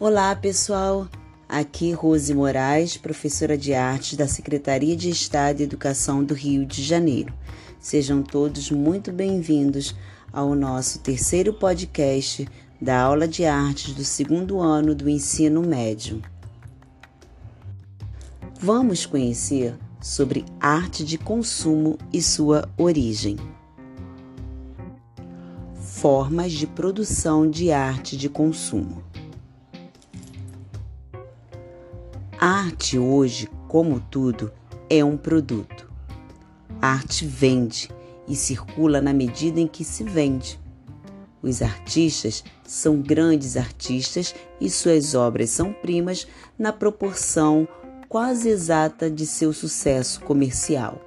Olá, pessoal. Aqui Rose Moraes, professora de artes da Secretaria de Estado de Educação do Rio de Janeiro. Sejam todos muito bem-vindos ao nosso terceiro podcast da aula de artes do segundo ano do ensino médio. Vamos conhecer sobre arte de consumo e sua origem. Formas de produção de arte de consumo. A arte hoje, como tudo, é um produto. A arte vende e circula na medida em que se vende. Os artistas são grandes artistas e suas obras são primas na proporção quase exata de seu sucesso comercial.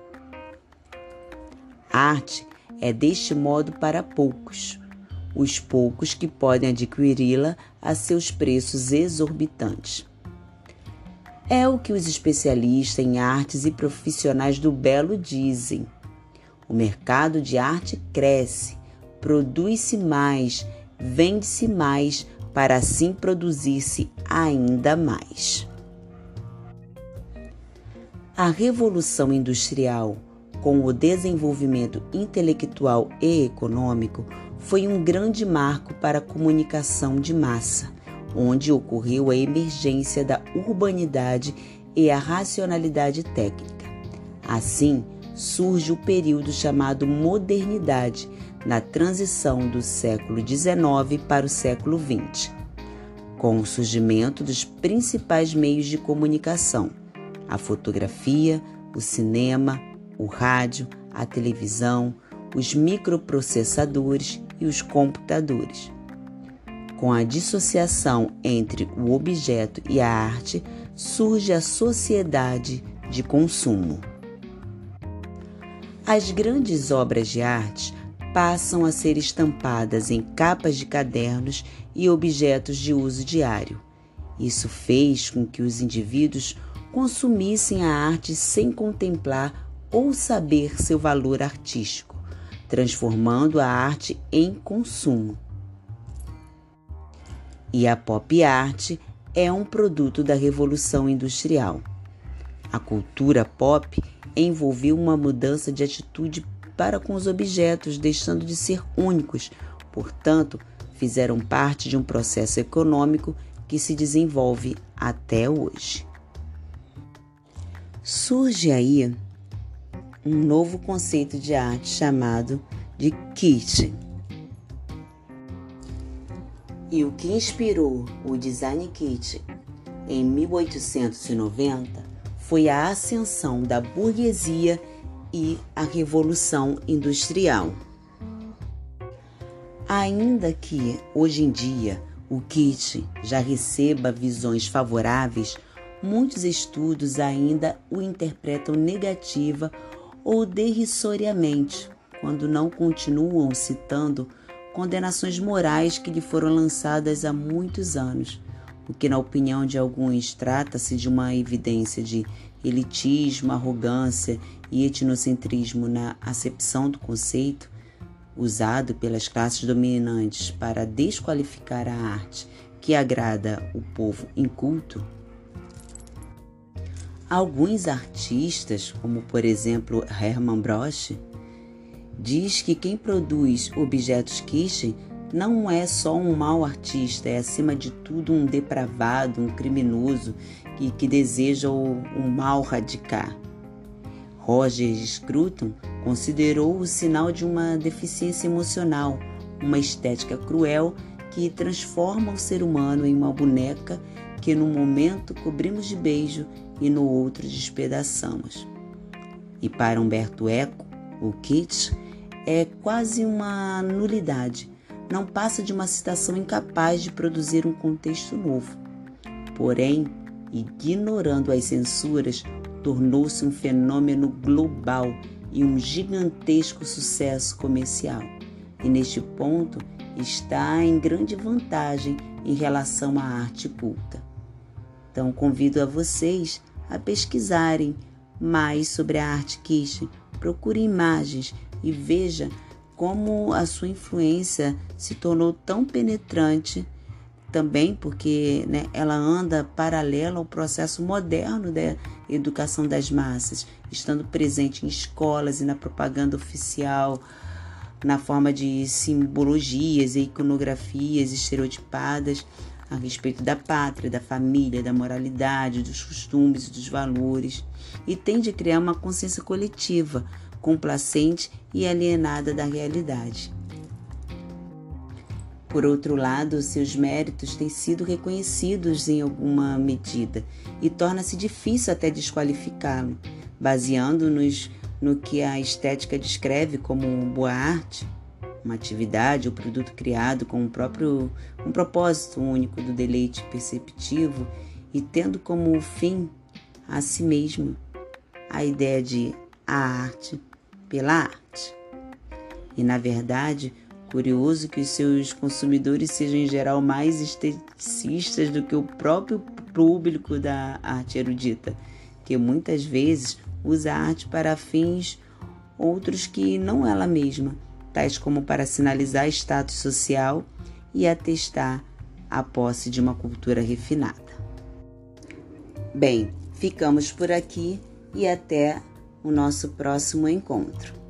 A arte é deste modo para poucos, os poucos que podem adquiri-la a seus preços exorbitantes. É o que os especialistas em artes e profissionais do belo dizem. O mercado de arte cresce, produz-se mais, vende-se mais, para assim produzir-se ainda mais. A Revolução Industrial, com o desenvolvimento intelectual e econômico, foi um grande marco para a comunicação de massa onde ocorreu a emergência da urbanidade e a racionalidade técnica. Assim, surge o período chamado modernidade, na transição do século XIX para o século XX, com o surgimento dos principais meios de comunicação: a fotografia, o cinema, o rádio, a televisão, os microprocessadores e os computadores. Com a dissociação entre o objeto e a arte, surge a sociedade de consumo. As grandes obras de arte passam a ser estampadas em capas de cadernos e objetos de uso diário. Isso fez com que os indivíduos consumissem a arte sem contemplar ou saber seu valor artístico, transformando a arte em consumo. E a pop art é um produto da Revolução Industrial. A cultura pop envolveu uma mudança de atitude para com os objetos, deixando de ser únicos, portanto, fizeram parte de um processo econômico que se desenvolve até hoje. Surge aí um novo conceito de arte chamado de kitsch e o que inspirou o Design Kit em 1890 foi a ascensão da burguesia e a Revolução Industrial. Ainda que, hoje em dia, o kit já receba visões favoráveis, muitos estudos ainda o interpretam negativa ou derrisoriamente, quando não continuam citando condenações morais que lhe foram lançadas há muitos anos, o que, na opinião de alguns, trata-se de uma evidência de elitismo, arrogância e etnocentrismo na acepção do conceito, usado pelas classes dominantes para desqualificar a arte que agrada o povo inculto? Alguns artistas, como por exemplo Hermann Broch, diz que quem produz objetos quiche não é só um mau artista, é acima de tudo um depravado, um criminoso que, que deseja o, o mal radicar. Roger Scruton considerou o sinal de uma deficiência emocional, uma estética cruel que transforma o ser humano em uma boneca que num momento cobrimos de beijo e no outro despedaçamos. E para Humberto Eco, o kitsch é quase uma nulidade, não passa de uma citação incapaz de produzir um contexto novo. Porém, ignorando as censuras, tornou-se um fenômeno global e um gigantesco sucesso comercial. E neste ponto está em grande vantagem em relação à arte culta. Então convido a vocês a pesquisarem mais sobre a arte quiche, procure imagens e veja como a sua influência se tornou tão penetrante também porque né, ela anda paralela ao processo moderno da educação das massas, estando presente em escolas e na propaganda oficial, na forma de simbologias e iconografias estereotipadas a respeito da pátria, da família, da moralidade, dos costumes e dos valores, e tende a criar uma consciência coletiva, complacente e alienada da realidade. Por outro lado, seus méritos têm sido reconhecidos em alguma medida e torna-se difícil até desqualificá-lo, baseando-nos no que a estética descreve como boa arte, uma atividade ou produto criado com um próprio um propósito único do deleite perceptivo e tendo como fim a si mesmo a ideia de a arte pela arte. E na verdade, Curioso que os seus consumidores sejam em geral mais esteticistas do que o próprio público da arte erudita, que muitas vezes usa a arte para fins outros que não ela mesma, tais como para sinalizar status social e atestar a posse de uma cultura refinada. Bem, ficamos por aqui e até o nosso próximo encontro.